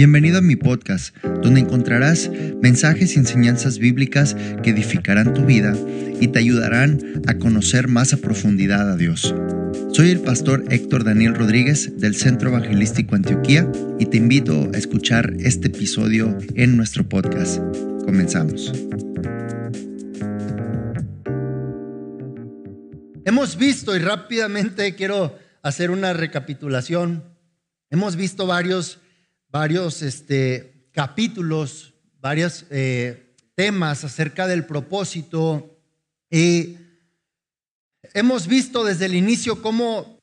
Bienvenido a mi podcast, donde encontrarás mensajes y enseñanzas bíblicas que edificarán tu vida y te ayudarán a conocer más a profundidad a Dios. Soy el pastor Héctor Daniel Rodríguez del Centro Evangelístico Antioquía y te invito a escuchar este episodio en nuestro podcast. Comenzamos. Hemos visto, y rápidamente quiero hacer una recapitulación, hemos visto varios varios este, capítulos, varios eh, temas acerca del propósito y hemos visto desde el inicio cómo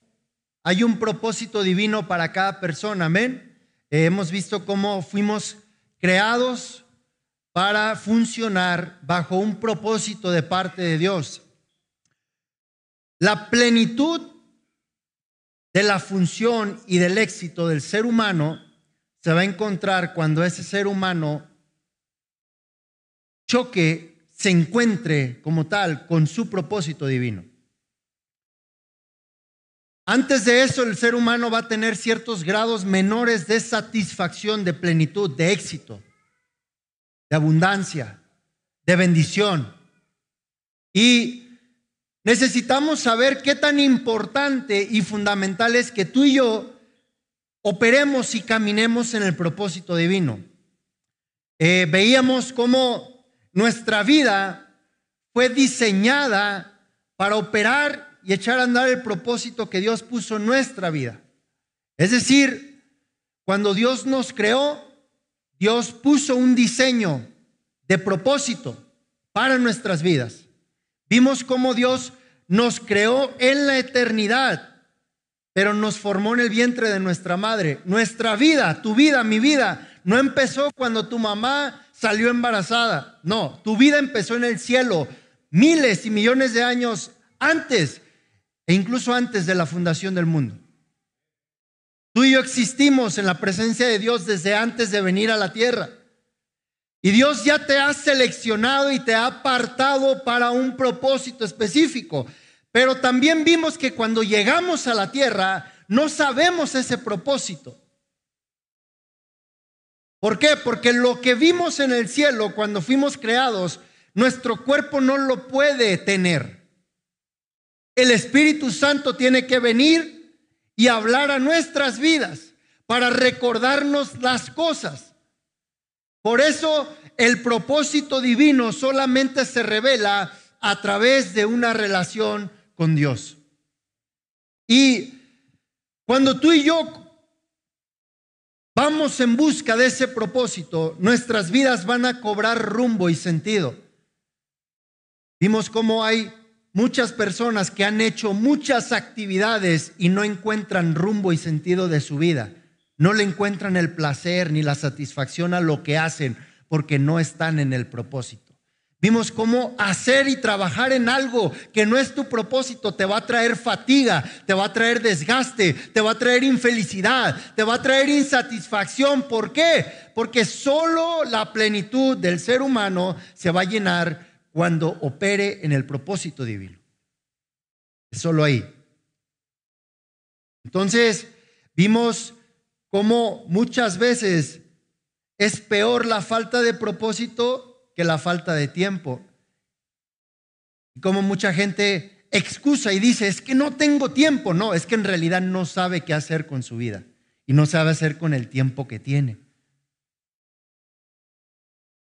hay un propósito divino para cada persona, amén. Eh, hemos visto cómo fuimos creados para funcionar bajo un propósito de parte de Dios. La plenitud de la función y del éxito del ser humano se va a encontrar cuando ese ser humano choque, se encuentre como tal con su propósito divino. Antes de eso, el ser humano va a tener ciertos grados menores de satisfacción, de plenitud, de éxito, de abundancia, de bendición. Y necesitamos saber qué tan importante y fundamental es que tú y yo operemos y caminemos en el propósito divino. Eh, veíamos cómo nuestra vida fue diseñada para operar y echar a andar el propósito que Dios puso en nuestra vida. Es decir, cuando Dios nos creó, Dios puso un diseño de propósito para nuestras vidas. Vimos cómo Dios nos creó en la eternidad pero nos formó en el vientre de nuestra madre. Nuestra vida, tu vida, mi vida, no empezó cuando tu mamá salió embarazada. No, tu vida empezó en el cielo miles y millones de años antes e incluso antes de la fundación del mundo. Tú y yo existimos en la presencia de Dios desde antes de venir a la tierra. Y Dios ya te ha seleccionado y te ha apartado para un propósito específico. Pero también vimos que cuando llegamos a la tierra no sabemos ese propósito. ¿Por qué? Porque lo que vimos en el cielo cuando fuimos creados, nuestro cuerpo no lo puede tener. El Espíritu Santo tiene que venir y hablar a nuestras vidas para recordarnos las cosas. Por eso el propósito divino solamente se revela a través de una relación con Dios. Y cuando tú y yo vamos en busca de ese propósito, nuestras vidas van a cobrar rumbo y sentido. Vimos cómo hay muchas personas que han hecho muchas actividades y no encuentran rumbo y sentido de su vida. No le encuentran el placer ni la satisfacción a lo que hacen porque no están en el propósito. Vimos cómo hacer y trabajar en algo que no es tu propósito te va a traer fatiga, te va a traer desgaste, te va a traer infelicidad, te va a traer insatisfacción. ¿Por qué? Porque solo la plenitud del ser humano se va a llenar cuando opere en el propósito divino. Es solo ahí. Entonces, vimos cómo muchas veces es peor la falta de propósito que la falta de tiempo. Y como mucha gente excusa y dice, es que no tengo tiempo. No, es que en realidad no sabe qué hacer con su vida y no sabe hacer con el tiempo que tiene.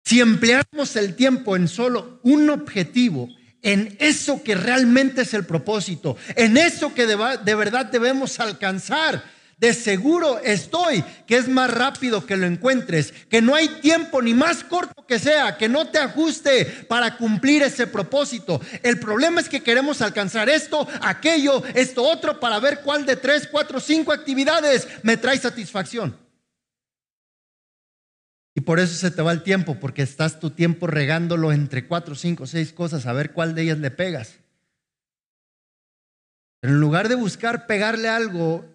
Si empleamos el tiempo en solo un objetivo, en eso que realmente es el propósito, en eso que de, de verdad debemos alcanzar, de seguro estoy que es más rápido que lo encuentres, que no hay tiempo ni más corto que sea, que no te ajuste para cumplir ese propósito. El problema es que queremos alcanzar esto, aquello, esto otro, para ver cuál de tres, cuatro, cinco actividades me trae satisfacción. Y por eso se te va el tiempo, porque estás tu tiempo regándolo entre cuatro, cinco, seis cosas, a ver cuál de ellas le pegas. Pero en lugar de buscar pegarle algo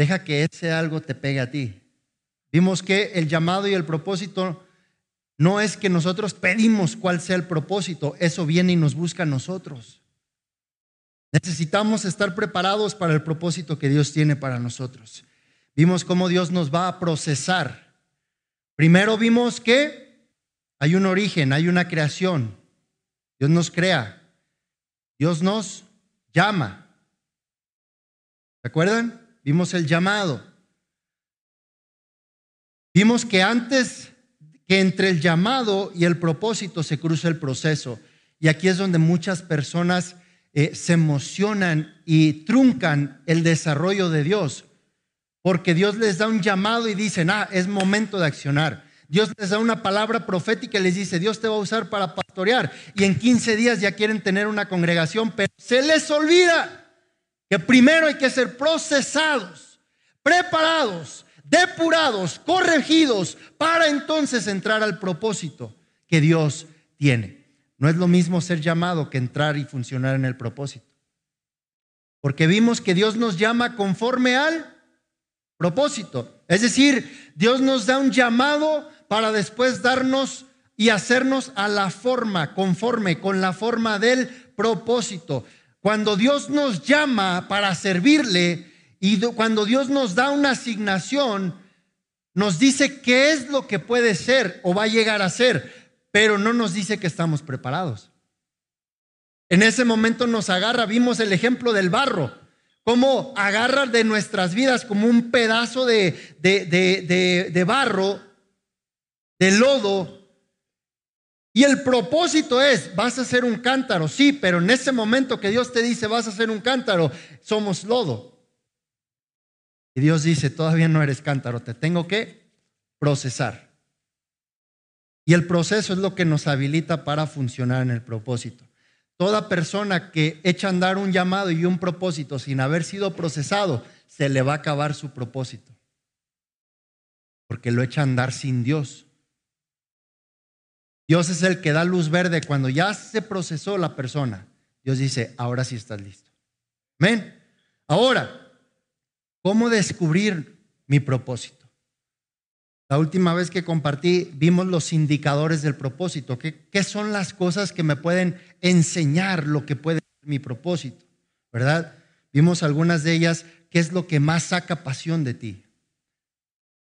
Deja que ese algo te pegue a ti. Vimos que el llamado y el propósito no es que nosotros pedimos cuál sea el propósito, eso viene y nos busca a nosotros. Necesitamos estar preparados para el propósito que Dios tiene para nosotros. Vimos cómo Dios nos va a procesar Primero vimos que hay un origen, hay una creación. Dios nos crea. Dios nos llama. ¿Se acuerdan? Vimos el llamado. Vimos que antes que entre el llamado y el propósito se cruza el proceso. Y aquí es donde muchas personas eh, se emocionan y truncan el desarrollo de Dios. Porque Dios les da un llamado y dicen, ah, es momento de accionar. Dios les da una palabra profética y les dice, Dios te va a usar para pastorear. Y en 15 días ya quieren tener una congregación, pero se les olvida que primero hay que ser procesados, preparados, depurados, corregidos, para entonces entrar al propósito que Dios tiene. No es lo mismo ser llamado que entrar y funcionar en el propósito. Porque vimos que Dios nos llama conforme al propósito. Es decir, Dios nos da un llamado para después darnos y hacernos a la forma, conforme con la forma del propósito. Cuando Dios nos llama para servirle y cuando Dios nos da una asignación, nos dice qué es lo que puede ser o va a llegar a ser, pero no nos dice que estamos preparados. En ese momento nos agarra, vimos el ejemplo del barro, cómo agarra de nuestras vidas como un pedazo de, de, de barro, de lodo, y el propósito es, vas a ser un cántaro, sí, pero en ese momento que Dios te dice, vas a ser un cántaro, somos lodo. Y Dios dice, todavía no eres cántaro, te tengo que procesar. Y el proceso es lo que nos habilita para funcionar en el propósito. Toda persona que echa a andar un llamado y un propósito sin haber sido procesado, se le va a acabar su propósito. Porque lo echa a andar sin Dios. Dios es el que da luz verde cuando ya se procesó la persona. Dios dice, ahora sí estás listo. Amén. Ahora, ¿cómo descubrir mi propósito? La última vez que compartí vimos los indicadores del propósito. ¿Qué, qué son las cosas que me pueden enseñar lo que puede ser mi propósito? ¿Verdad? Vimos algunas de ellas. ¿Qué es lo que más saca pasión de ti?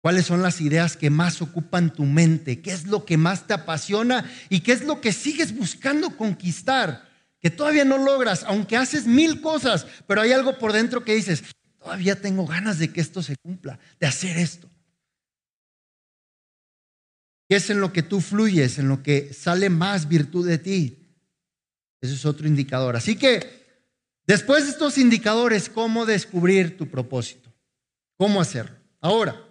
¿Cuáles son las ideas que más ocupan tu mente? ¿Qué es lo que más te apasiona? ¿Y qué es lo que sigues buscando conquistar? Que todavía no logras, aunque haces mil cosas, pero hay algo por dentro que dices, todavía tengo ganas de que esto se cumpla, de hacer esto. ¿Qué es en lo que tú fluyes, en lo que sale más virtud de ti? Ese es otro indicador. Así que, después de estos indicadores, ¿cómo descubrir tu propósito? ¿Cómo hacerlo? Ahora,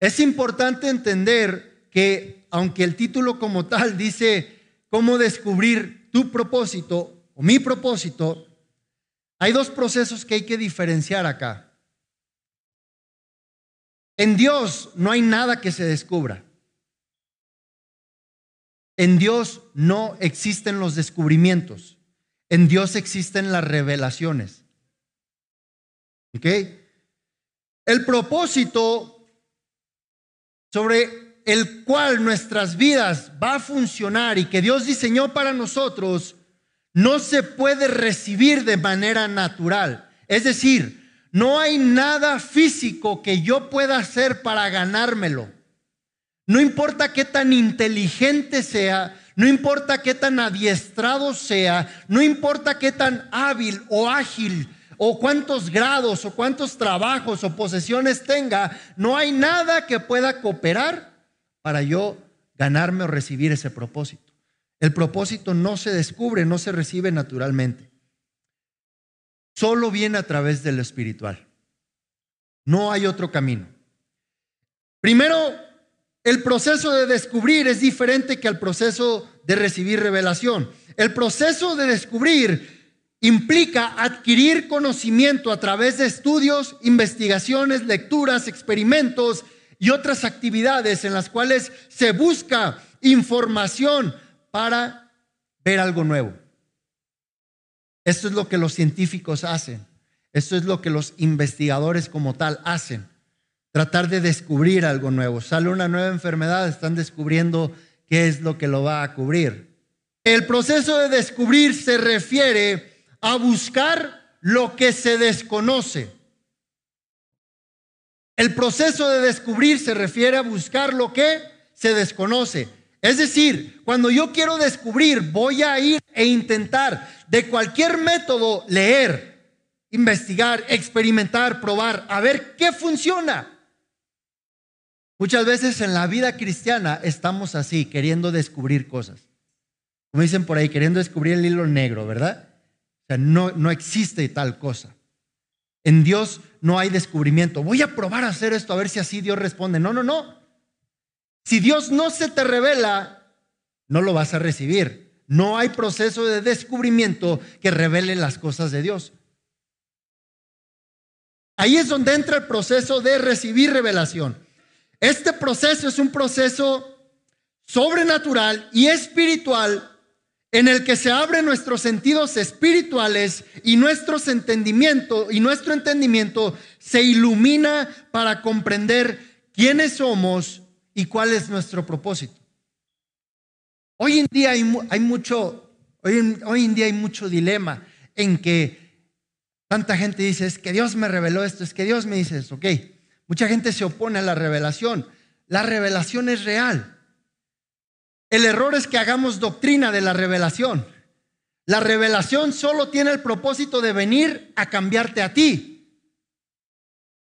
es importante entender que aunque el título como tal dice cómo descubrir tu propósito o mi propósito, hay dos procesos que hay que diferenciar acá. En Dios no hay nada que se descubra. En Dios no existen los descubrimientos. En Dios existen las revelaciones. ¿Ok? El propósito sobre el cual nuestras vidas va a funcionar y que Dios diseñó para nosotros, no se puede recibir de manera natural. Es decir, no hay nada físico que yo pueda hacer para ganármelo. No importa qué tan inteligente sea, no importa qué tan adiestrado sea, no importa qué tan hábil o ágil o cuántos grados o cuántos trabajos o posesiones tenga, no hay nada que pueda cooperar para yo ganarme o recibir ese propósito. El propósito no se descubre, no se recibe naturalmente. Solo viene a través de lo espiritual. No hay otro camino. Primero, el proceso de descubrir es diferente que el proceso de recibir revelación. El proceso de descubrir implica adquirir conocimiento a través de estudios, investigaciones, lecturas, experimentos y otras actividades en las cuales se busca información para ver algo nuevo. Esto es lo que los científicos hacen. Esto es lo que los investigadores como tal hacen. Tratar de descubrir algo nuevo. Sale una nueva enfermedad, están descubriendo qué es lo que lo va a cubrir. El proceso de descubrir se refiere a buscar lo que se desconoce. El proceso de descubrir se refiere a buscar lo que se desconoce. Es decir, cuando yo quiero descubrir, voy a ir e intentar de cualquier método leer, investigar, experimentar, probar, a ver qué funciona. Muchas veces en la vida cristiana estamos así, queriendo descubrir cosas. Como dicen por ahí, queriendo descubrir el hilo negro, ¿verdad? O sea, no, no existe tal cosa. En Dios no hay descubrimiento. Voy a probar a hacer esto a ver si así Dios responde. No, no, no. Si Dios no se te revela, no lo vas a recibir. No hay proceso de descubrimiento que revele las cosas de Dios. Ahí es donde entra el proceso de recibir revelación. Este proceso es un proceso sobrenatural y espiritual en el que se abren nuestros sentidos espirituales y nuestros entendimiento y nuestro entendimiento se ilumina para comprender quiénes somos y cuál es nuestro propósito. Hoy en día hay, mucho, hoy en, día hay mucho dilema en que tanta gente dice, es que Dios me reveló esto, es que Dios me dice esto, ok. Mucha gente se opone a la revelación. La revelación es real. El error es que hagamos doctrina de la revelación. La revelación solo tiene el propósito de venir a cambiarte a ti,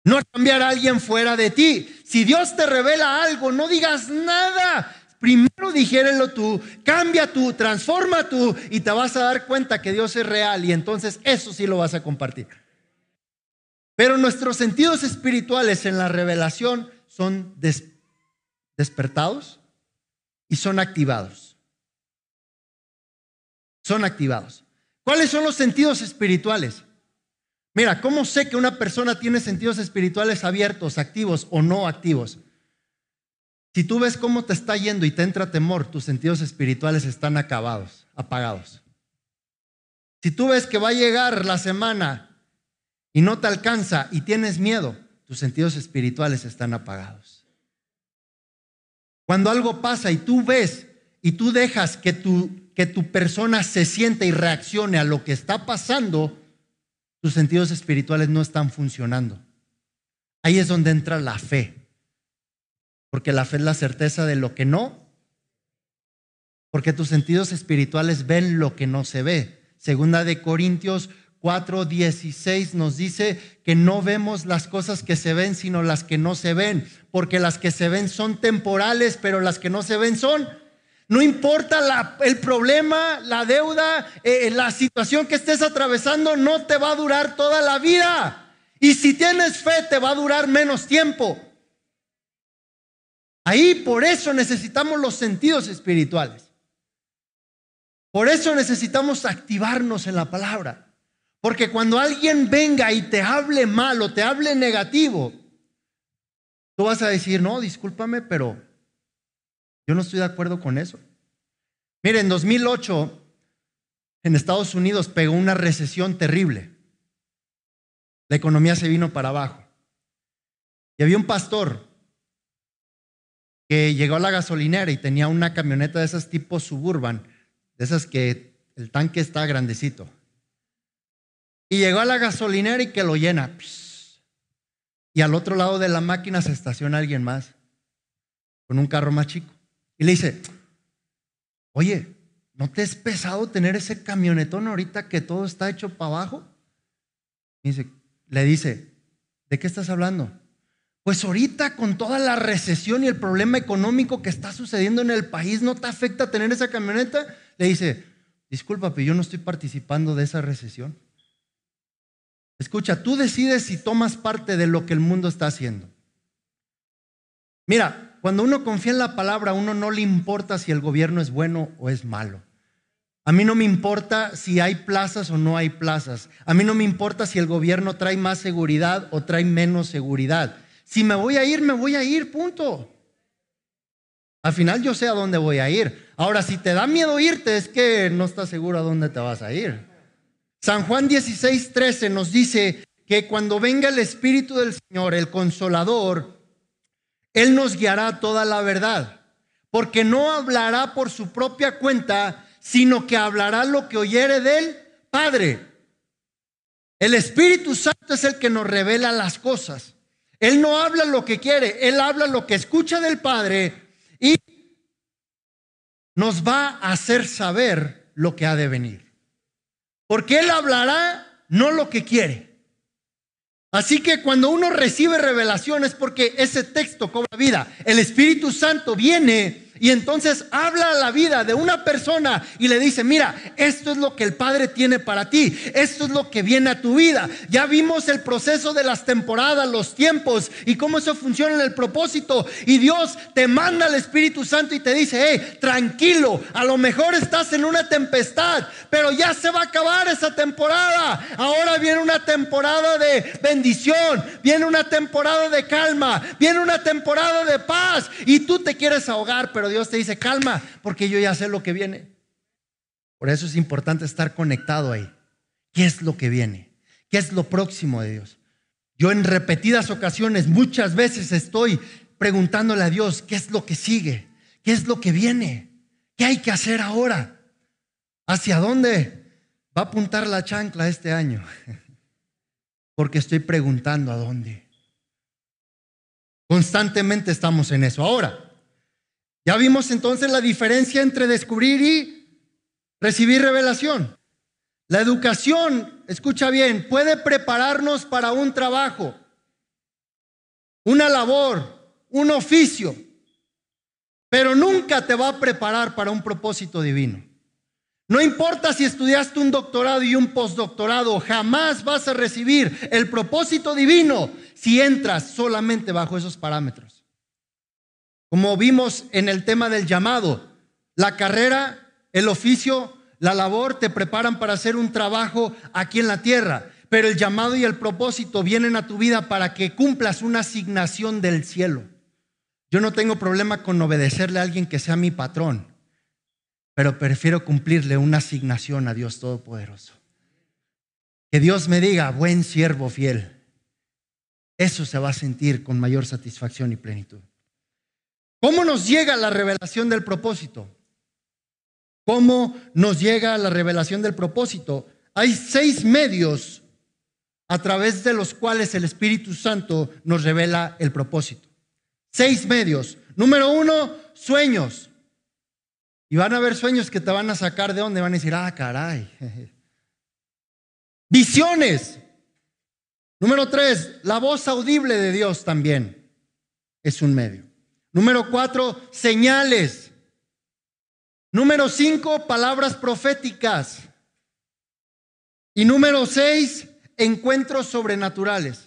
no a cambiar a alguien fuera de ti. Si Dios te revela algo, no digas nada. Primero dijérelo tú, cambia tú, transforma tú y te vas a dar cuenta que Dios es real y entonces eso sí lo vas a compartir. Pero nuestros sentidos espirituales en la revelación son despertados y son activados. Son activados. ¿Cuáles son los sentidos espirituales? Mira, ¿cómo sé que una persona tiene sentidos espirituales abiertos, activos o no activos? Si tú ves cómo te está yendo y te entra temor, tus sentidos espirituales están acabados, apagados. Si tú ves que va a llegar la semana y no te alcanza y tienes miedo, tus sentidos espirituales están apagados. Cuando algo pasa y tú ves y tú dejas que tu, que tu persona se siente y reaccione a lo que está pasando, tus sentidos espirituales no están funcionando. Ahí es donde entra la fe. Porque la fe es la certeza de lo que no. Porque tus sentidos espirituales ven lo que no se ve. Segunda de Corintios 4:16 nos dice que no vemos las cosas que se ven, sino las que no se ven, porque las que se ven son temporales, pero las que no se ven son. No importa el problema, la deuda, eh, la situación que estés atravesando, no te va a durar toda la vida. Y si tienes fe, te va a durar menos tiempo. Ahí por eso necesitamos los sentidos espirituales. Por eso necesitamos activarnos en la palabra. Porque cuando alguien venga y te hable mal o te hable negativo, tú vas a decir, no, discúlpame, pero yo no estoy de acuerdo con eso. Mire, en 2008 en Estados Unidos pegó una recesión terrible. La economía se vino para abajo. Y había un pastor que llegó a la gasolinera y tenía una camioneta de esas tipo suburban, de esas que el tanque está grandecito. Y llegó a la gasolinera y que lo llena. Y al otro lado de la máquina se estaciona alguien más, con un carro más chico. Y le dice, oye, ¿no te es pesado tener ese camionetón ahorita que todo está hecho para abajo? dice, le dice, ¿de qué estás hablando? Pues ahorita con toda la recesión y el problema económico que está sucediendo en el país, ¿no te afecta tener esa camioneta? Le dice, disculpa, pero yo no estoy participando de esa recesión. Escucha, tú decides si tomas parte de lo que el mundo está haciendo. Mira, cuando uno confía en la palabra, a uno no le importa si el gobierno es bueno o es malo. A mí no me importa si hay plazas o no hay plazas. A mí no me importa si el gobierno trae más seguridad o trae menos seguridad. Si me voy a ir, me voy a ir, punto. Al final yo sé a dónde voy a ir. Ahora, si te da miedo irte, es que no estás seguro a dónde te vas a ir. San Juan 16, 13 nos dice que cuando venga el Espíritu del Señor, el Consolador, Él nos guiará toda la verdad, porque no hablará por su propia cuenta, sino que hablará lo que oyere del Padre. El Espíritu Santo es el que nos revela las cosas. Él no habla lo que quiere, Él habla lo que escucha del Padre y nos va a hacer saber lo que ha de venir. Porque Él hablará no lo que quiere. Así que cuando uno recibe revelación es porque ese texto cobra vida. El Espíritu Santo viene y entonces habla la vida de una persona y le dice, mira, esto es lo que el Padre tiene para ti, esto es lo que viene a tu vida. Ya vimos el proceso de las temporadas, los tiempos y cómo eso funciona en el propósito. Y Dios te manda al Espíritu Santo y te dice, hey, tranquilo, a lo mejor estás en una tempestad, pero ya se va a acabar esa temporada. Ahora viene una temporada de bendición, viene una temporada de calma, viene una temporada de paz y tú te quieres ahogar, pero Dios te dice, calma, porque yo ya sé lo que viene. Por eso es importante estar conectado ahí. ¿Qué es lo que viene? ¿Qué es lo próximo de Dios? Yo en repetidas ocasiones, muchas veces estoy preguntándole a Dios, ¿qué es lo que sigue? ¿Qué es lo que viene? ¿Qué hay que hacer ahora? ¿Hacia dónde va a apuntar la chancla este año? Porque estoy preguntando a dónde. Constantemente estamos en eso. Ahora, ya vimos entonces la diferencia entre descubrir y recibir revelación. La educación, escucha bien, puede prepararnos para un trabajo, una labor, un oficio, pero nunca te va a preparar para un propósito divino. No importa si estudiaste un doctorado y un postdoctorado, jamás vas a recibir el propósito divino si entras solamente bajo esos parámetros. Como vimos en el tema del llamado, la carrera, el oficio, la labor te preparan para hacer un trabajo aquí en la tierra, pero el llamado y el propósito vienen a tu vida para que cumplas una asignación del cielo. Yo no tengo problema con obedecerle a alguien que sea mi patrón, pero prefiero cumplirle una asignación a Dios Todopoderoso. Que Dios me diga, buen siervo fiel. Eso se va a sentir con mayor satisfacción y plenitud. ¿Cómo nos llega la revelación del propósito? ¿Cómo nos llega la revelación del propósito? Hay seis medios a través de los cuales el Espíritu Santo nos revela el propósito. Seis medios. Número uno, sueños. Y van a haber sueños que te van a sacar de donde van a decir, ah, caray. Visiones. Número tres, la voz audible de Dios también es un medio. Número cuatro, señales. Número cinco, palabras proféticas. Y número seis, encuentros sobrenaturales.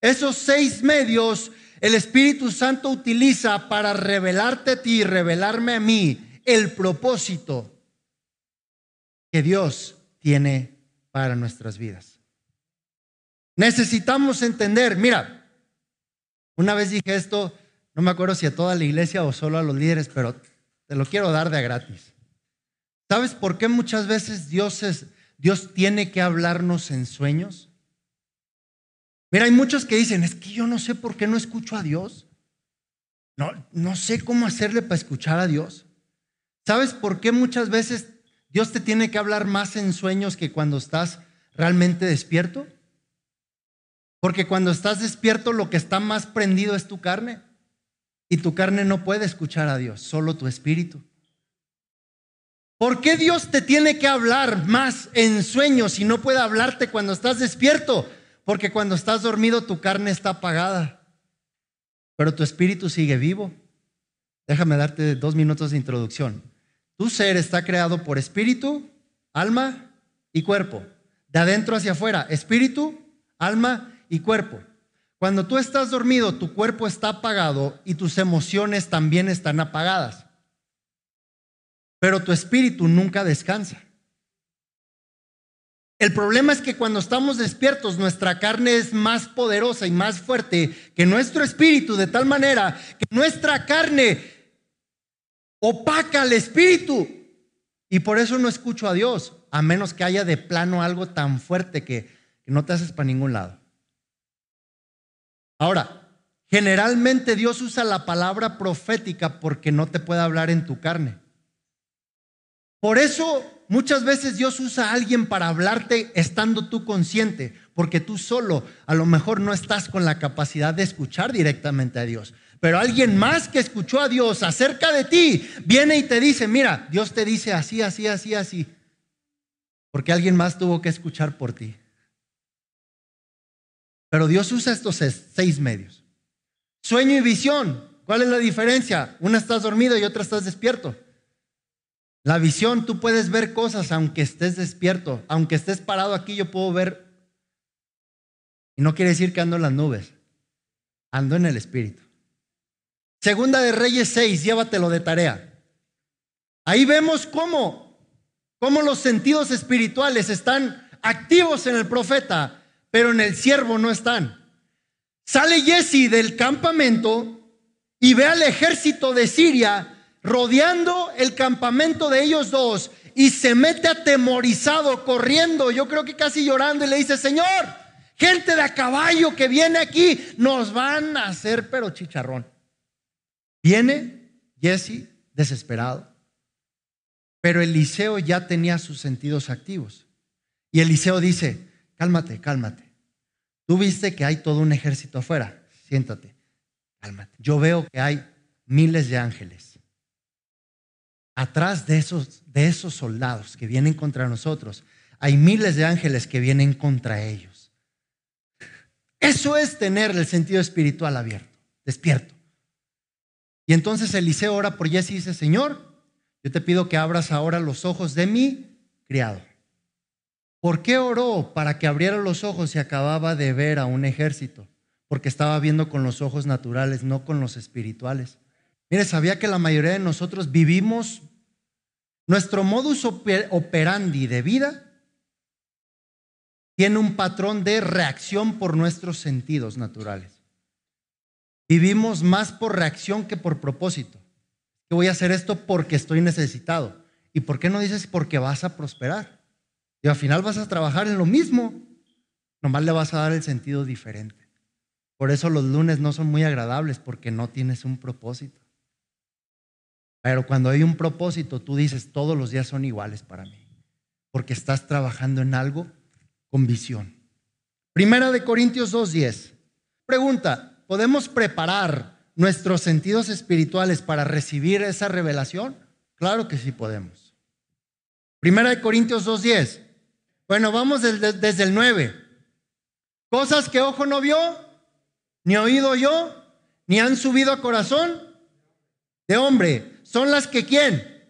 Esos seis medios el Espíritu Santo utiliza para revelarte a ti y revelarme a mí el propósito que Dios tiene para nuestras vidas. Necesitamos entender, mira, una vez dije esto, no me acuerdo si a toda la iglesia o solo a los líderes, pero te lo quiero dar de gratis. ¿Sabes por qué muchas veces Dios, es, Dios tiene que hablarnos en sueños? Mira, hay muchos que dicen, es que yo no sé por qué no escucho a Dios. No, no sé cómo hacerle para escuchar a Dios. ¿Sabes por qué muchas veces Dios te tiene que hablar más en sueños que cuando estás realmente despierto? Porque cuando estás despierto lo que está más prendido es tu carne. Y tu carne no puede escuchar a Dios, solo tu espíritu. ¿Por qué Dios te tiene que hablar más en sueños y no puede hablarte cuando estás despierto? Porque cuando estás dormido tu carne está apagada, pero tu espíritu sigue vivo. Déjame darte dos minutos de introducción. Tu ser está creado por espíritu, alma y cuerpo. De adentro hacia afuera, espíritu, alma y cuerpo. Cuando tú estás dormido, tu cuerpo está apagado y tus emociones también están apagadas. Pero tu espíritu nunca descansa. El problema es que cuando estamos despiertos, nuestra carne es más poderosa y más fuerte que nuestro espíritu, de tal manera que nuestra carne opaca al espíritu. Y por eso no escucho a Dios, a menos que haya de plano algo tan fuerte que, que no te haces para ningún lado. Ahora, generalmente Dios usa la palabra profética porque no te puede hablar en tu carne. Por eso muchas veces Dios usa a alguien para hablarte estando tú consciente, porque tú solo a lo mejor no estás con la capacidad de escuchar directamente a Dios. Pero alguien más que escuchó a Dios acerca de ti viene y te dice, mira, Dios te dice así, así, así, así. Porque alguien más tuvo que escuchar por ti. Pero Dios usa estos seis medios. Sueño y visión. ¿Cuál es la diferencia? Una estás dormido y otra estás despierto. La visión, tú puedes ver cosas aunque estés despierto. Aunque estés parado aquí, yo puedo ver. Y no quiere decir que ando en las nubes. Ando en el Espíritu. Segunda de Reyes 6, llévatelo de tarea. Ahí vemos cómo, cómo los sentidos espirituales están activos en el profeta, pero en el siervo no están. Sale Jesse del campamento y ve al ejército de Siria rodeando el campamento de ellos dos y se mete atemorizado, corriendo, yo creo que casi llorando y le dice, Señor, gente de a caballo que viene aquí, nos van a hacer pero chicharrón. Viene Jesse desesperado, pero Eliseo ya tenía sus sentidos activos. Y Eliseo dice, cálmate, cálmate. Tú viste que hay todo un ejército afuera, siéntate, cálmate. Yo veo que hay miles de ángeles atrás de esos, de esos soldados que vienen contra nosotros, hay miles de ángeles que vienen contra ellos. Eso es tener el sentido espiritual abierto, despierto. Y entonces Eliseo ora por Jesse y dice, Señor, yo te pido que abras ahora los ojos de mi criado. ¿Por qué oró para que abriera los ojos y acababa de ver a un ejército? Porque estaba viendo con los ojos naturales, no con los espirituales. Mire, sabía que la mayoría de nosotros vivimos nuestro modus operandi de vida tiene un patrón de reacción por nuestros sentidos naturales. Vivimos más por reacción que por propósito. Que voy a hacer esto porque estoy necesitado. ¿Y por qué no dices porque vas a prosperar? Y al final vas a trabajar en lo mismo, nomás le vas a dar el sentido diferente. Por eso los lunes no son muy agradables porque no tienes un propósito. Pero cuando hay un propósito, tú dices, todos los días son iguales para mí, porque estás trabajando en algo con visión. Primera de Corintios 2.10. Pregunta, ¿podemos preparar nuestros sentidos espirituales para recibir esa revelación? Claro que sí podemos. Primera de Corintios 2.10. Bueno, vamos desde, el 9. Cosas que ojo no vio, ni oído yo, ni han subido a corazón de hombre son las que quién?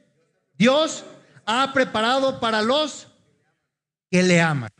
Dios ha preparado para los que le aman.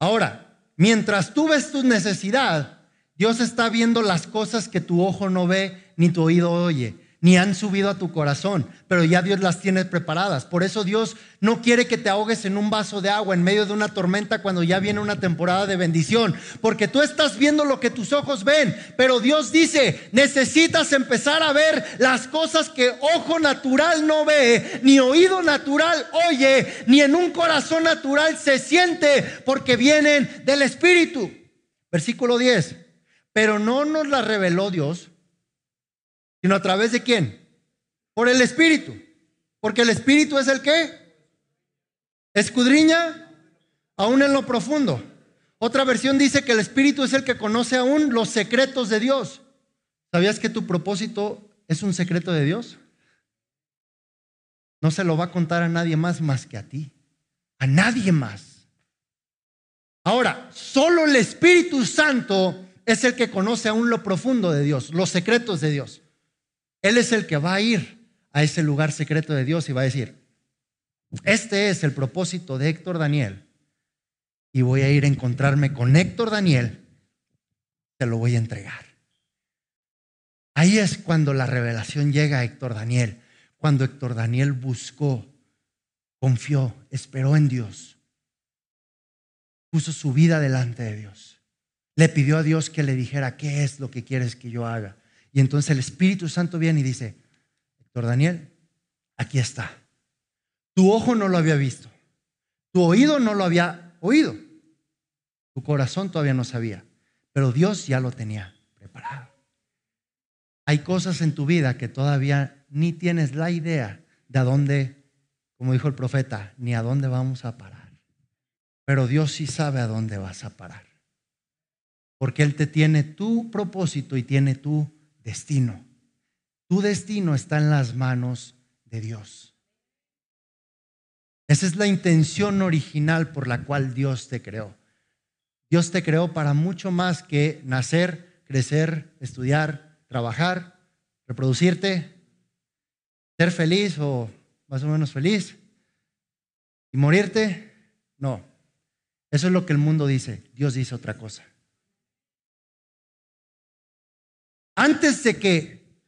Ahora, mientras tú ves tu necesidad, Dios está viendo las cosas que tu ojo no ve ni tu oído oye ni han subido a tu corazón, pero ya Dios las tiene preparadas. Por eso Dios no quiere que te ahogues en un vaso de agua en medio de una tormenta cuando ya viene una temporada de bendición, porque tú estás viendo lo que tus ojos ven, pero Dios dice, necesitas empezar a ver las cosas que ojo natural no ve, ni oído natural oye, ni en un corazón natural se siente, porque vienen del Espíritu. Versículo 10. Pero no nos la reveló Dios sino a través de quién? Por el Espíritu. Porque el Espíritu es el que escudriña aún en lo profundo. Otra versión dice que el Espíritu es el que conoce aún los secretos de Dios. ¿Sabías que tu propósito es un secreto de Dios? No se lo va a contar a nadie más más que a ti. A nadie más. Ahora, solo el Espíritu Santo es el que conoce aún lo profundo de Dios, los secretos de Dios. Él es el que va a ir a ese lugar secreto de Dios y va a decir, este es el propósito de Héctor Daniel. Y voy a ir a encontrarme con Héctor Daniel, te lo voy a entregar. Ahí es cuando la revelación llega a Héctor Daniel, cuando Héctor Daniel buscó, confió, esperó en Dios, puso su vida delante de Dios, le pidió a Dios que le dijera, ¿qué es lo que quieres que yo haga? Y entonces el Espíritu Santo viene y dice, Héctor Daniel, aquí está. Tu ojo no lo había visto, tu oído no lo había oído, tu corazón todavía no sabía, pero Dios ya lo tenía preparado. Hay cosas en tu vida que todavía ni tienes la idea de a dónde como dijo el profeta, ni a dónde vamos a parar. Pero Dios sí sabe a dónde vas a parar. Porque Él te tiene tu propósito y tiene tu destino. Tu destino está en las manos de Dios. Esa es la intención original por la cual Dios te creó. Dios te creó para mucho más que nacer, crecer, estudiar, trabajar, reproducirte, ser feliz o más o menos feliz y morirte. No, eso es lo que el mundo dice. Dios dice otra cosa. Antes de que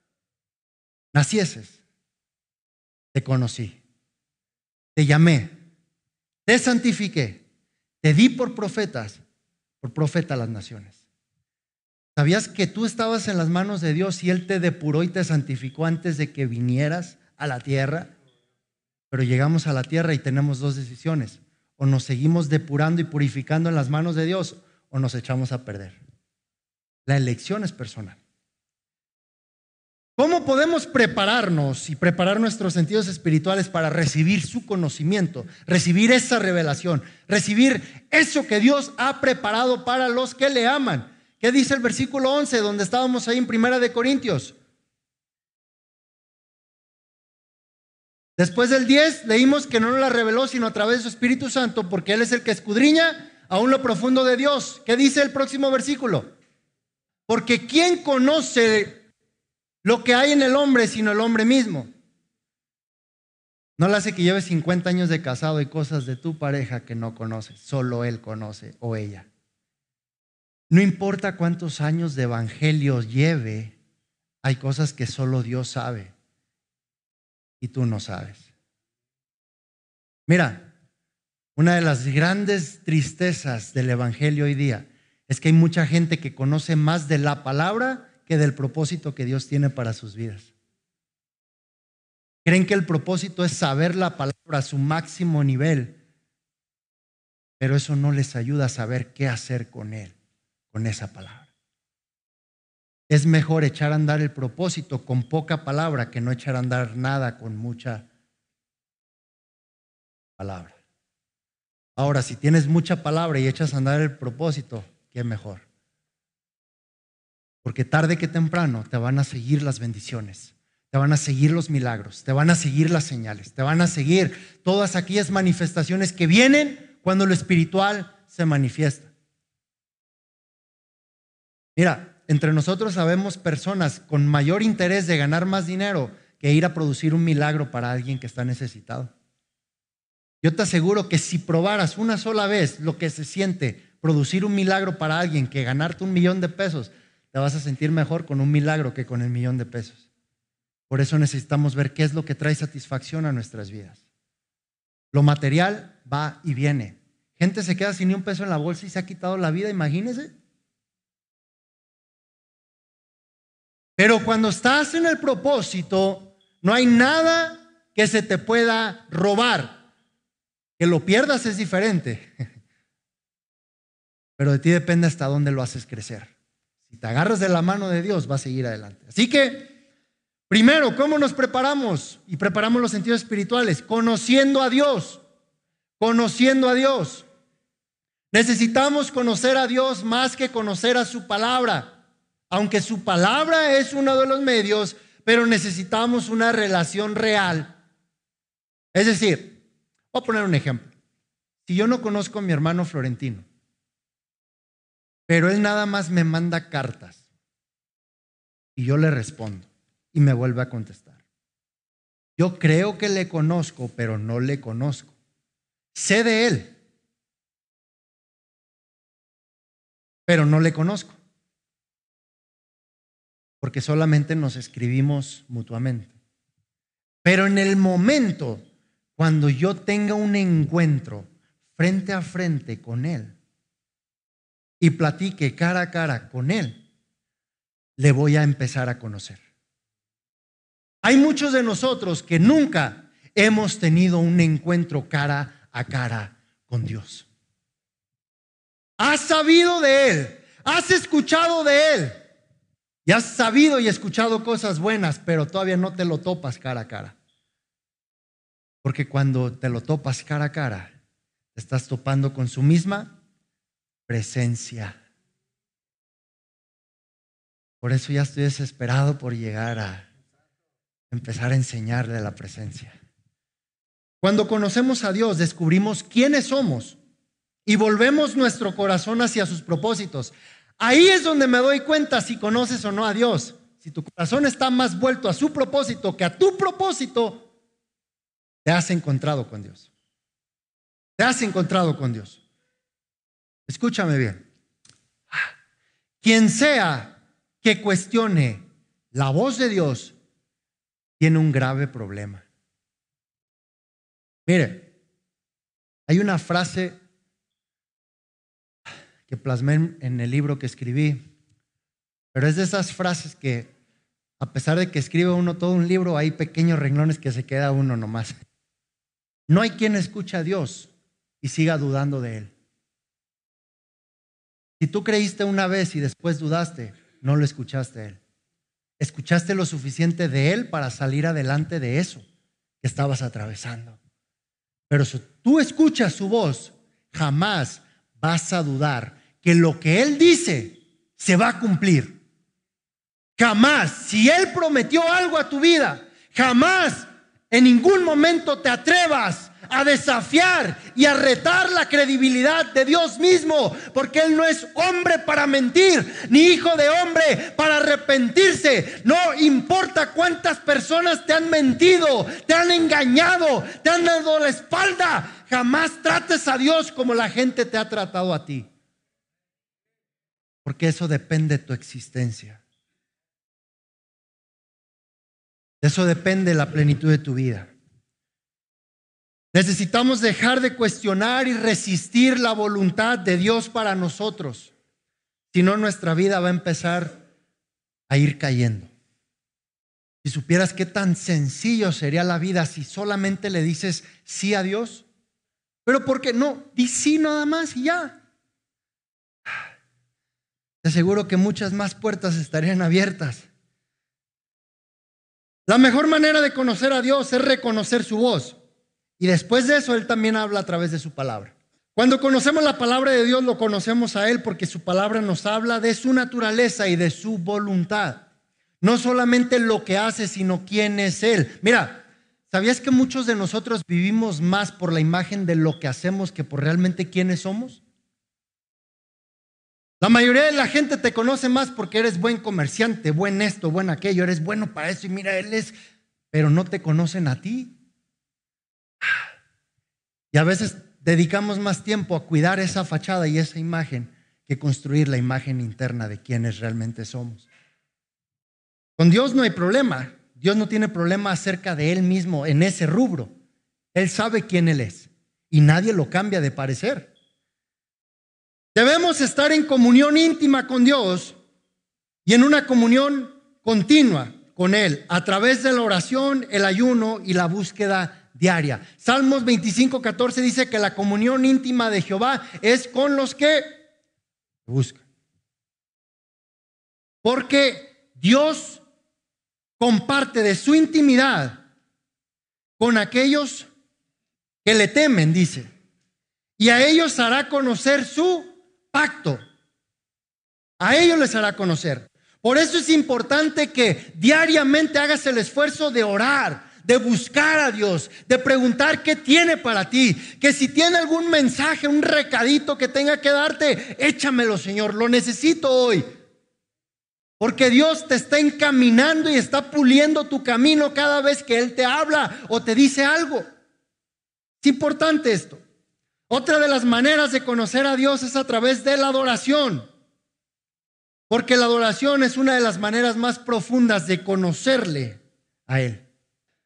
nacieses, te conocí, te llamé, te santifiqué, te di por profetas, por profeta a las naciones. ¿Sabías que tú estabas en las manos de Dios y Él te depuró y te santificó antes de que vinieras a la tierra? Pero llegamos a la tierra y tenemos dos decisiones. O nos seguimos depurando y purificando en las manos de Dios o nos echamos a perder. La elección es personal. ¿Cómo podemos prepararnos y preparar nuestros sentidos espirituales para recibir su conocimiento, recibir esa revelación, recibir eso que Dios ha preparado para los que le aman? ¿Qué dice el versículo 11 donde estábamos ahí en Primera de Corintios? Después del 10 leímos que no nos la reveló sino a través de su Espíritu Santo porque Él es el que escudriña aún lo profundo de Dios. ¿Qué dice el próximo versículo? Porque ¿quién conoce lo que hay en el hombre, sino el hombre mismo. No le hace que lleves 50 años de casado y cosas de tu pareja que no conoces, solo él conoce o ella. No importa cuántos años de evangelio lleve, hay cosas que solo Dios sabe y tú no sabes. Mira, una de las grandes tristezas del evangelio hoy día es que hay mucha gente que conoce más de la palabra que del propósito que Dios tiene para sus vidas. Creen que el propósito es saber la palabra a su máximo nivel, pero eso no les ayuda a saber qué hacer con él, con esa palabra. Es mejor echar a andar el propósito con poca palabra que no echar a andar nada con mucha palabra. Ahora, si tienes mucha palabra y echas a andar el propósito, ¿qué mejor? Porque tarde que temprano te van a seguir las bendiciones, te van a seguir los milagros, te van a seguir las señales, te van a seguir todas aquellas manifestaciones que vienen cuando lo espiritual se manifiesta. Mira, entre nosotros sabemos personas con mayor interés de ganar más dinero que ir a producir un milagro para alguien que está necesitado. Yo te aseguro que si probaras una sola vez lo que se siente producir un milagro para alguien que ganarte un millón de pesos, te vas a sentir mejor con un milagro que con el millón de pesos. Por eso necesitamos ver qué es lo que trae satisfacción a nuestras vidas. Lo material va y viene. Gente se queda sin ni un peso en la bolsa y se ha quitado la vida, imagínese. Pero cuando estás en el propósito, no hay nada que se te pueda robar. Que lo pierdas es diferente. Pero de ti depende hasta dónde lo haces crecer. Si te agarras de la mano de Dios, vas a seguir adelante. Así que, primero, ¿cómo nos preparamos? Y preparamos los sentidos espirituales, conociendo a Dios, conociendo a Dios. Necesitamos conocer a Dios más que conocer a su palabra. Aunque su palabra es uno de los medios, pero necesitamos una relación real. Es decir, voy a poner un ejemplo. Si yo no conozco a mi hermano Florentino, pero él nada más me manda cartas y yo le respondo y me vuelve a contestar. Yo creo que le conozco, pero no le conozco. Sé de él, pero no le conozco. Porque solamente nos escribimos mutuamente. Pero en el momento cuando yo tenga un encuentro frente a frente con él, y platique cara a cara con Él, le voy a empezar a conocer. Hay muchos de nosotros que nunca hemos tenido un encuentro cara a cara con Dios. Has sabido de Él, has escuchado de Él y has sabido y escuchado cosas buenas, pero todavía no te lo topas cara a cara. Porque cuando te lo topas cara a cara, te estás topando con su misma presencia. Por eso ya estoy desesperado por llegar a empezar a enseñarle la presencia. Cuando conocemos a Dios, descubrimos quiénes somos y volvemos nuestro corazón hacia sus propósitos. Ahí es donde me doy cuenta si conoces o no a Dios. Si tu corazón está más vuelto a su propósito que a tu propósito, te has encontrado con Dios. Te has encontrado con Dios. Escúchame bien. Quien sea que cuestione la voz de Dios tiene un grave problema. Mire, hay una frase que plasmé en el libro que escribí, pero es de esas frases que a pesar de que escribe uno todo un libro, hay pequeños renglones que se queda uno nomás. No hay quien escuche a Dios y siga dudando de Él. Si tú creíste una vez y después dudaste, no lo escuchaste a Él. Escuchaste lo suficiente de Él para salir adelante de eso que estabas atravesando. Pero si tú escuchas su voz, jamás vas a dudar que lo que Él dice se va a cumplir. Jamás, si Él prometió algo a tu vida, jamás en ningún momento te atrevas a desafiar y a retar la credibilidad de Dios mismo, porque Él no es hombre para mentir, ni hijo de hombre para arrepentirse. No importa cuántas personas te han mentido, te han engañado, te han dado la espalda, jamás trates a Dios como la gente te ha tratado a ti, porque eso depende de tu existencia. De eso depende la plenitud de tu vida. Necesitamos dejar de cuestionar y resistir la voluntad de Dios para nosotros. Si no, nuestra vida va a empezar a ir cayendo. Si supieras qué tan sencillo sería la vida si solamente le dices sí a Dios. Pero ¿por qué no? Di sí nada más y ya. Te aseguro que muchas más puertas estarían abiertas. La mejor manera de conocer a Dios es reconocer su voz. Y después de eso, Él también habla a través de su palabra. Cuando conocemos la palabra de Dios, lo conocemos a Él porque su palabra nos habla de su naturaleza y de su voluntad. No solamente lo que hace, sino quién es Él. Mira, ¿sabías que muchos de nosotros vivimos más por la imagen de lo que hacemos que por realmente quiénes somos? La mayoría de la gente te conoce más porque eres buen comerciante, buen esto, buen aquello, eres bueno para eso y mira, él es, pero no te conocen a ti. Y a veces dedicamos más tiempo a cuidar esa fachada y esa imagen que construir la imagen interna de quienes realmente somos. Con Dios no hay problema. Dios no tiene problema acerca de Él mismo en ese rubro. Él sabe quién Él es y nadie lo cambia de parecer. Debemos estar en comunión íntima con Dios y en una comunión continua con Él a través de la oración, el ayuno y la búsqueda diaria. Salmos 25, 14 dice que la comunión íntima de Jehová es con los que buscan. Porque Dios comparte de su intimidad con aquellos que le temen, dice. Y a ellos hará conocer su pacto. A ellos les hará conocer. Por eso es importante que diariamente hagas el esfuerzo de orar, de buscar a Dios, de preguntar qué tiene para ti, que si tiene algún mensaje, un recadito que tenga que darte, échamelo, Señor, lo necesito hoy. Porque Dios te está encaminando y está puliendo tu camino cada vez que Él te habla o te dice algo. Es importante esto. Otra de las maneras de conocer a Dios es a través de la adoración. Porque la adoración es una de las maneras más profundas de conocerle a Él.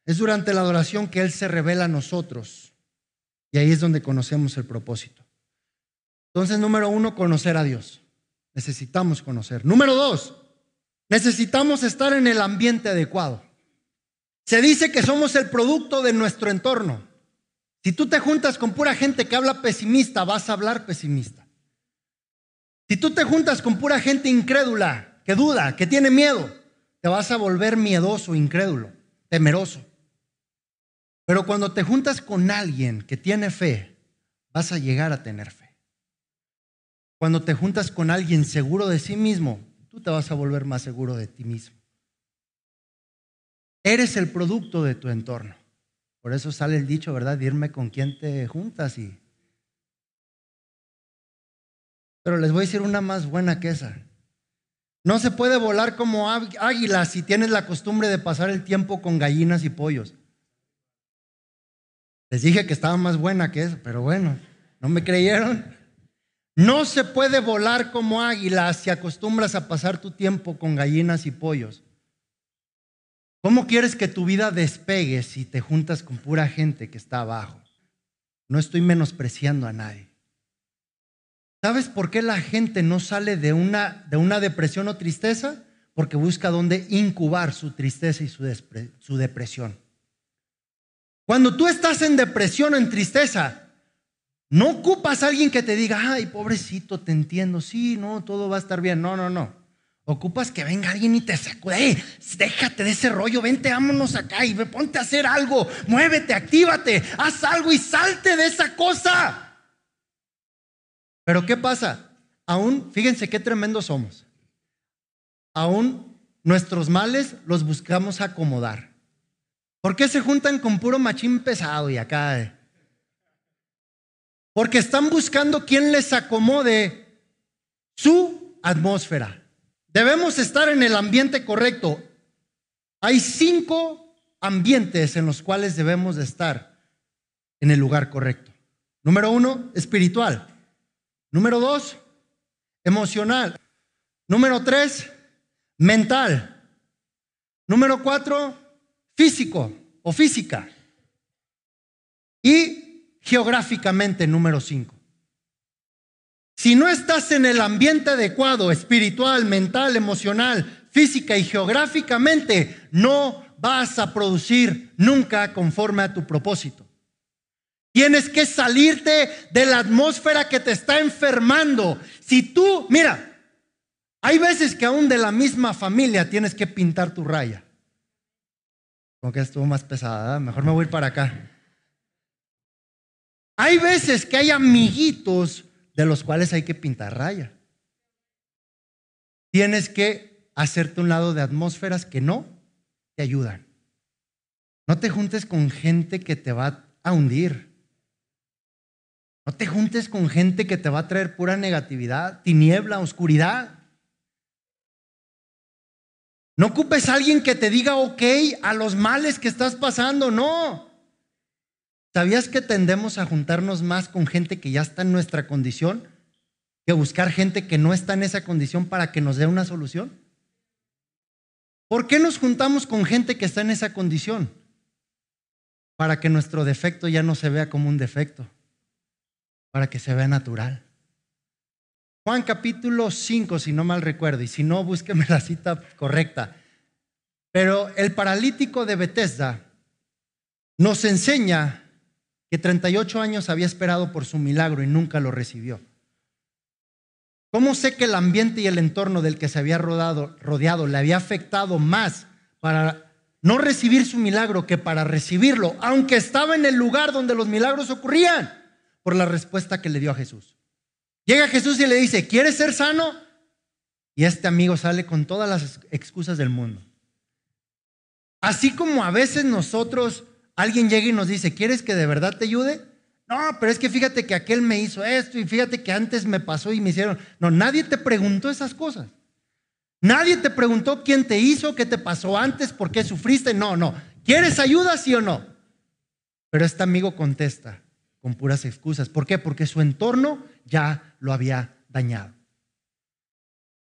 Es durante la adoración que Él se revela a nosotros. Y ahí es donde conocemos el propósito. Entonces, número uno, conocer a Dios. Necesitamos conocer. Número dos, necesitamos estar en el ambiente adecuado. Se dice que somos el producto de nuestro entorno. Si tú te juntas con pura gente que habla pesimista, vas a hablar pesimista. Si tú te juntas con pura gente incrédula, que duda, que tiene miedo, te vas a volver miedoso, incrédulo, temeroso. Pero cuando te juntas con alguien que tiene fe, vas a llegar a tener fe. Cuando te juntas con alguien seguro de sí mismo, tú te vas a volver más seguro de ti mismo. Eres el producto de tu entorno. Por eso sale el dicho, ¿verdad? Dirme con quién te juntas y... Pero les voy a decir una más buena que esa. No se puede volar como águila si tienes la costumbre de pasar el tiempo con gallinas y pollos. Les dije que estaba más buena que eso, pero bueno, ¿no me creyeron? No se puede volar como águila si acostumbras a pasar tu tiempo con gallinas y pollos. ¿Cómo quieres que tu vida despegue si te juntas con pura gente que está abajo? No estoy menospreciando a nadie. ¿Sabes por qué la gente no sale de una, de una depresión o tristeza? Porque busca dónde incubar su tristeza y su, su depresión. Cuando tú estás en depresión o en tristeza, no ocupas a alguien que te diga, ay, pobrecito, te entiendo, sí, no, todo va a estar bien. No, no, no. Ocupas que venga alguien y te sacude, déjate de ese rollo, vente, vámonos acá y ponte a hacer algo, muévete, actívate, haz algo y salte de esa cosa. Pero ¿qué pasa? Aún, fíjense qué tremendos somos. Aún nuestros males los buscamos acomodar. ¿Por qué se juntan con puro machín pesado y acá? Eh? Porque están buscando quien les acomode su atmósfera. Debemos estar en el ambiente correcto. Hay cinco ambientes en los cuales debemos de estar en el lugar correcto. Número uno, espiritual. Número dos, emocional. Número tres, mental. Número cuatro, físico o física. Y geográficamente, número cinco. Si no estás en el ambiente adecuado, espiritual, mental, emocional, física y geográficamente, no vas a producir nunca conforme a tu propósito. Tienes que salirte de la atmósfera que te está enfermando. Si tú, mira, hay veces que aún de la misma familia tienes que pintar tu raya. Como que estuvo más pesada, mejor me voy a ir para acá. Hay veces que hay amiguitos de los cuales hay que pintar raya. Tienes que hacerte un lado de atmósferas que no te ayudan. No te juntes con gente que te va a hundir. No te juntes con gente que te va a traer pura negatividad, tiniebla, oscuridad. No ocupes a alguien que te diga ok a los males que estás pasando, no. ¿Sabías que tendemos a juntarnos más con gente que ya está en nuestra condición que buscar gente que no está en esa condición para que nos dé una solución? ¿Por qué nos juntamos con gente que está en esa condición? Para que nuestro defecto ya no se vea como un defecto, para que se vea natural. Juan capítulo 5, si no mal recuerdo, y si no, búsqueme la cita correcta. Pero el paralítico de Bethesda nos enseña que 38 años había esperado por su milagro y nunca lo recibió. ¿Cómo sé que el ambiente y el entorno del que se había rodeado le había afectado más para no recibir su milagro que para recibirlo, aunque estaba en el lugar donde los milagros ocurrían? Por la respuesta que le dio a Jesús. Llega Jesús y le dice, ¿quieres ser sano? Y este amigo sale con todas las excusas del mundo. Así como a veces nosotros, alguien llega y nos dice, ¿quieres que de verdad te ayude? No, pero es que fíjate que aquel me hizo esto y fíjate que antes me pasó y me hicieron. No, nadie te preguntó esas cosas. Nadie te preguntó quién te hizo, qué te pasó antes, por qué sufriste. No, no. ¿Quieres ayuda, sí o no? Pero este amigo contesta con puras excusas. ¿Por qué? Porque su entorno ya lo había dañado.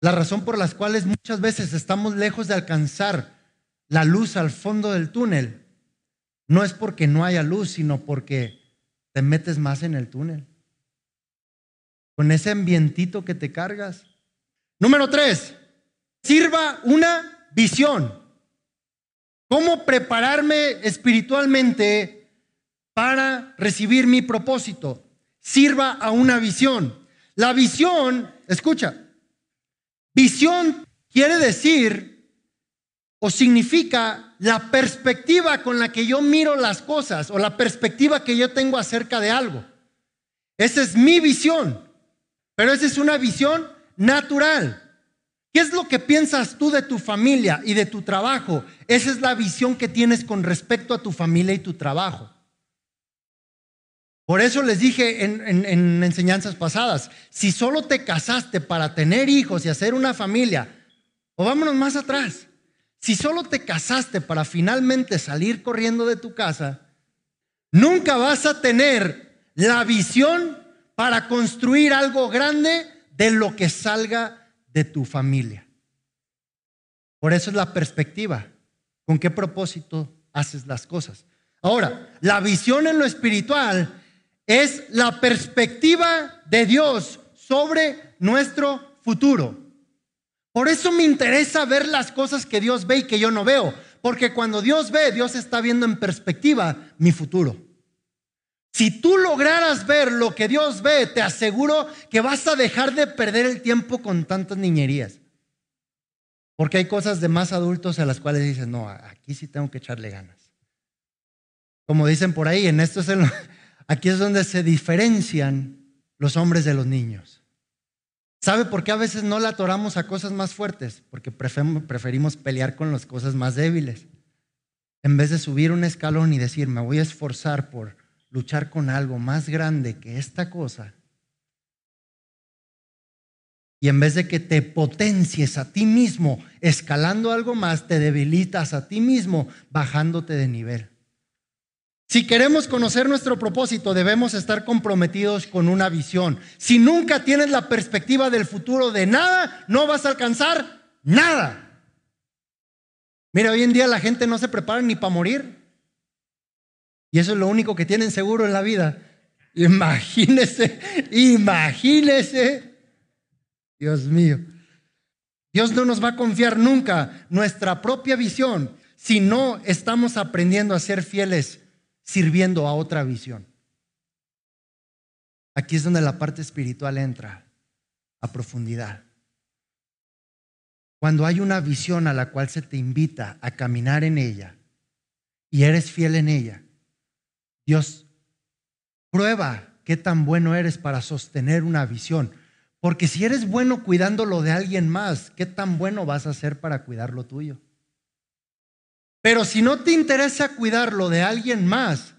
La razón por las cuales muchas veces estamos lejos de alcanzar la luz al fondo del túnel no es porque no haya luz, sino porque te metes más en el túnel. Con ese ambientito que te cargas. Número tres, sirva una visión. ¿Cómo prepararme espiritualmente para recibir mi propósito? Sirva a una visión. La visión, escucha, visión quiere decir o significa la perspectiva con la que yo miro las cosas o la perspectiva que yo tengo acerca de algo. Esa es mi visión, pero esa es una visión natural. ¿Qué es lo que piensas tú de tu familia y de tu trabajo? Esa es la visión que tienes con respecto a tu familia y tu trabajo. Por eso les dije en, enseñanzas pasadas, si solo te casaste para tener hijos y hacer una familia, o vámonos más atrás, si solo te casaste para finalmente salir corriendo de tu casa, nunca vas a tener la visión para construir algo grande de lo que salga de tu familia. Por eso es la perspectiva. ¿Con qué propósito haces las cosas? Ahora, la visión en lo espiritual es la perspectiva de Dios sobre nuestro futuro. Por eso me interesa ver las cosas que Dios ve y que yo no veo. Porque cuando Dios ve, Dios está viendo en perspectiva mi futuro. Si tú lograras ver lo que Dios ve, te aseguro que vas a dejar de perder el tiempo con tantas niñerías. Porque hay cosas de más adultos a las cuales dices, no, aquí sí tengo que echarle ganas. Como dicen por ahí, en esto es aquí es donde se diferencian los hombres de los niños. ¿Sabe por qué a veces no la atoramos a cosas más fuertes? Porque preferimos pelear con las cosas más débiles. En vez de subir un escalón y decir, me voy a esforzar por luchar con algo más grande que esta cosa, y en vez de que te potencies a ti mismo escalando algo más, te debilitas a ti mismo bajándote de nivel. Si queremos conocer nuestro propósito, debemos estar comprometidos con una visión. Si nunca tienes la perspectiva del futuro de nada, no vas a alcanzar nada. Mira, hoy en día la gente no se prepara ni para morir. Y eso es lo único que tienen seguro en la vida. Imagínese, imagínese. Dios mío. Dios no nos va a confiar nunca nuestra propia visión si no estamos aprendiendo a ser fieles sirviendo a otra visión. Aquí es donde la parte espiritual entra a profundidad. Cuando hay una visión a la cual se te invita a caminar en ella y eres fiel en ella, Dios prueba qué tan bueno eres para sostener una visión. Porque si eres bueno cuidando lo de alguien más, ¿qué tan bueno vas a ser para cuidar lo tuyo? Pero si no te interesa cuidar lo de alguien más,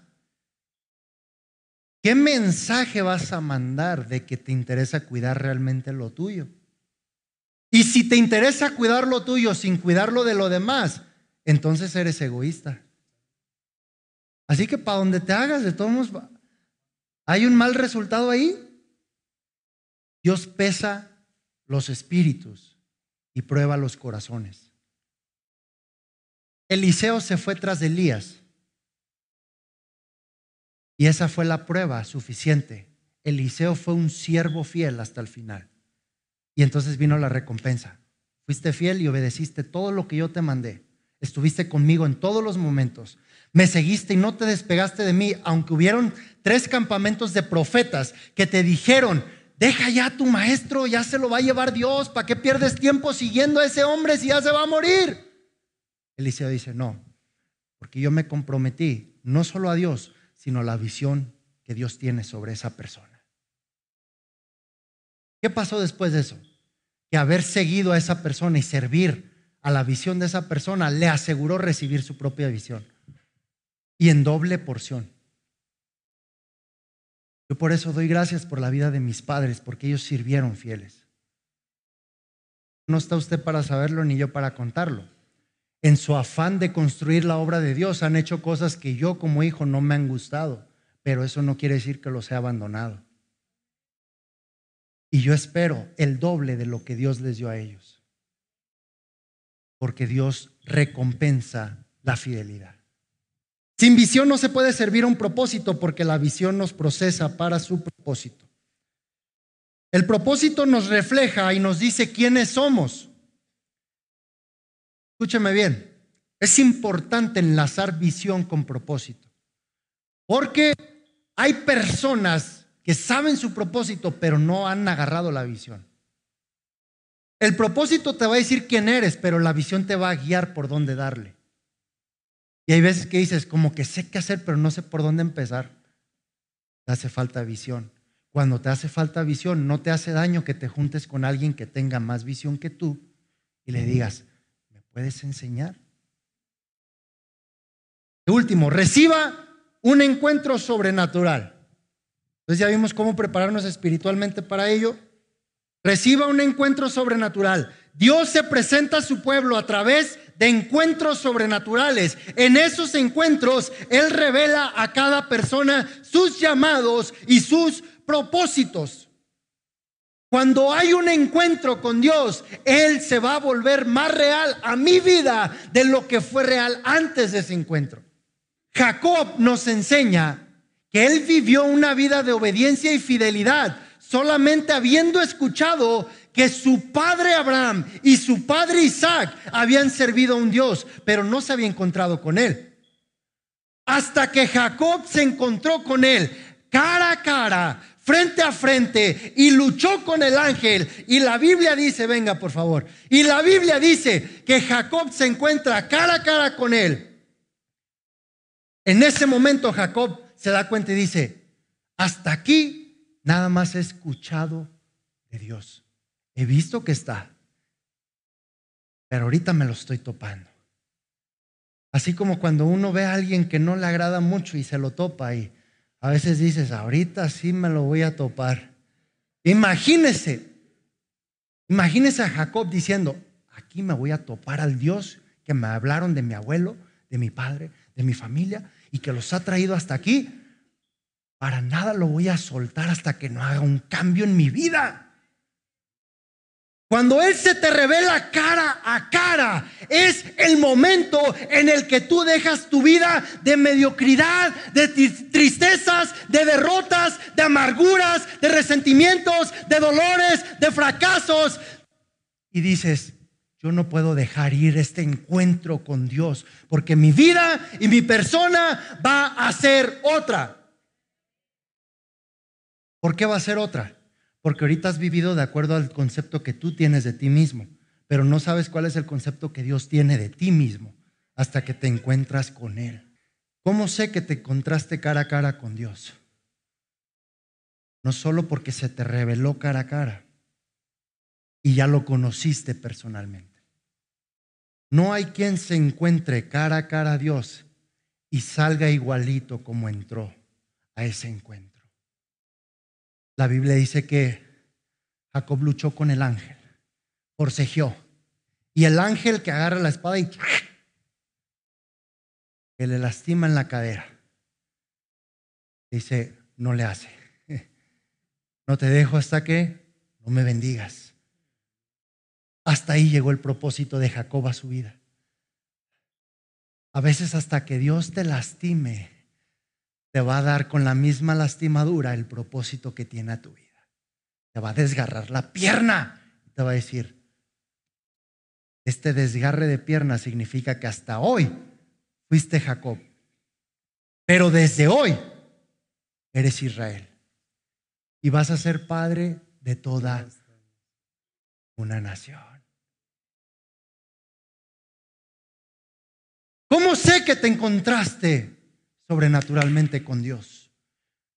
¿qué mensaje vas a mandar de que te interesa cuidar realmente lo tuyo? Y si te interesa cuidar lo tuyo sin cuidarlo de lo demás, entonces eres egoísta. Así que para donde te hagas, de todos modos, hay un mal resultado ahí. Dios pesa los espíritus y prueba los corazones. Eliseo se fue tras de Elías. Y esa fue la prueba suficiente. Eliseo fue un siervo fiel hasta el final. Y entonces vino la recompensa. Fuiste fiel y obedeciste todo lo que yo te mandé. Estuviste conmigo en todos los momentos me seguiste y no te despegaste de mí, aunque hubieron tres campamentos de profetas que te dijeron, deja ya a tu maestro, ya se lo va a llevar Dios, ¿para qué pierdes tiempo siguiendo a ese hombre si ya se va a morir? Eliseo dice, no, porque yo me comprometí no solo a Dios, sino a la visión que Dios tiene sobre esa persona. ¿Qué pasó después de eso? Que haber seguido a esa persona y servir a la visión de esa persona le aseguró recibir su propia visión y en doble porción. Yo por eso doy gracias por la vida de mis padres, porque ellos sirvieron fieles. No está usted para saberlo ni yo para contarlo. En su afán de construir la obra de Dios han hecho cosas que yo como hijo no me han gustado, pero eso no quiere decir que los he abandonado. Y yo espero el doble de lo que Dios les dio a ellos, porque Dios recompensa la fidelidad. Sin visión no se puede servir a un propósito porque la visión nos procesa para su propósito. El propósito nos refleja y nos dice quiénes somos. Escúcheme bien, es importante enlazar visión con propósito. Porque hay personas que saben su propósito, pero no han agarrado la visión. El propósito te va a decir quién eres, pero la visión te va a guiar por dónde darle. Y hay veces que dices, como que sé qué hacer, pero no sé por dónde empezar. Te hace falta visión. Cuando te hace falta visión, no te hace daño que te juntes con alguien que tenga más visión que tú y le digas, ¿me puedes enseñar? Último, reciba un encuentro sobrenatural. Entonces ya vimos cómo prepararnos espiritualmente para ello. Reciba un encuentro sobrenatural. Dios se presenta a su pueblo a través de encuentros sobrenaturales. En esos encuentros, Él revela a cada persona sus llamados y sus propósitos. Cuando hay un encuentro con Dios, Él se va a volver más real a mi vida de lo que fue real antes de ese encuentro. Jacob nos enseña que Él vivió una vida de obediencia y fidelidad solamente habiendo escuchado que su padre Abraham y su padre Isaac habían servido a un Dios, pero no se había encontrado con él. Hasta que Jacob se encontró con él cara a cara, frente a frente, y luchó con el ángel. Y la Biblia dice, venga por favor, y la Biblia dice que Jacob se encuentra cara a cara con él. En ese momento Jacob se da cuenta y dice, hasta aquí nada más he escuchado de Dios. He visto que está, pero ahorita me lo estoy topando. Así como cuando uno ve a alguien que no le agrada mucho y se lo topa y a veces dices, ahorita sí me lo voy a topar. Imagínese, imagínese a Jacob diciendo, aquí me voy a topar al Dios que me hablaron de mi abuelo, de mi padre, de mi familia y que los ha traído hasta aquí. Para nada lo voy a soltar hasta que no haga un cambio en mi vida. Cuando Él se te revela cara a cara, es el momento en el que tú dejas tu vida de mediocridad, de tristezas, de derrotas, de amarguras, de resentimientos, de dolores, de fracasos. Y dices, yo no puedo dejar ir este encuentro con Dios, porque mi vida y mi persona va a ser otra. ¿Por qué va a ser otra? Porque ahorita has vivido de acuerdo al concepto que tú tienes de ti mismo, pero no sabes cuál es el concepto que Dios tiene de ti mismo hasta que te encuentras con Él. ¿Cómo sé que te encontraste cara a cara con Dios? No solo porque se te reveló cara a cara y ya lo conociste personalmente. No hay quien se encuentre cara a cara a Dios y salga igualito como entró a ese encuentro. La Biblia dice que Jacob luchó con el ángel, forcejeó. Y el ángel que agarra la espada y que le lastima en la cadera. Dice, no le hace. No te dejo hasta que no me bendigas. Hasta ahí llegó el propósito de Jacob a su vida. A veces hasta que Dios te lastime, te va a dar con la misma lastimadura el propósito que tiene a tu vida. Te va a desgarrar la pierna. Te va a decir, este desgarre de pierna significa que hasta hoy fuiste Jacob, pero desde hoy eres Israel y vas a ser padre de toda una nación. ¿Cómo sé que te encontraste sobrenaturalmente con Dios.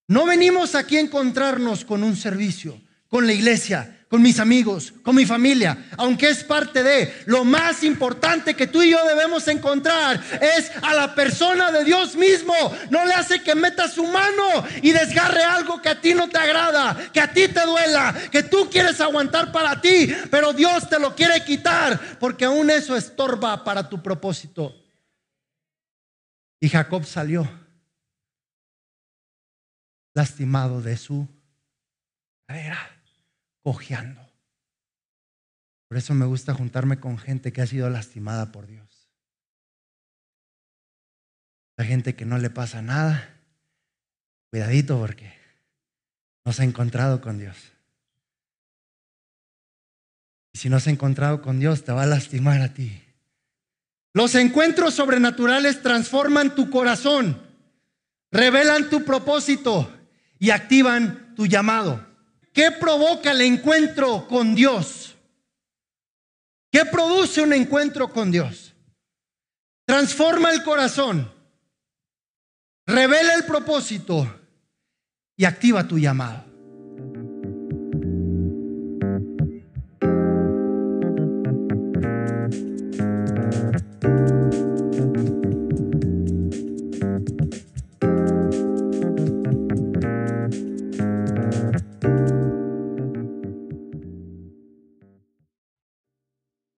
No venimos aquí a encontrarnos con un servicio, con la iglesia, con mis amigos, con mi familia, aunque es parte de lo más importante que tú y yo debemos encontrar es a la persona de Dios mismo. No le hace que meta su mano y desgarre algo que a ti no te agrada, que a ti te duela, que tú quieres aguantar para ti, pero Dios te lo quiere quitar porque aún eso estorba para tu propósito. Y Jacob salió lastimado de su cadera, cojeando. Por eso me gusta juntarme con gente que ha sido lastimada por Dios. La gente que no le pasa nada, cuidadito porque no se ha encontrado con Dios. Y si no se ha encontrado con Dios, te va a lastimar a ti. Los encuentros sobrenaturales transforman tu corazón, revelan tu propósito y activan tu llamado. ¿Qué provoca el encuentro con Dios? ¿Qué produce un encuentro con Dios? transforma el corazón, revela el propósito y activa tu llamado.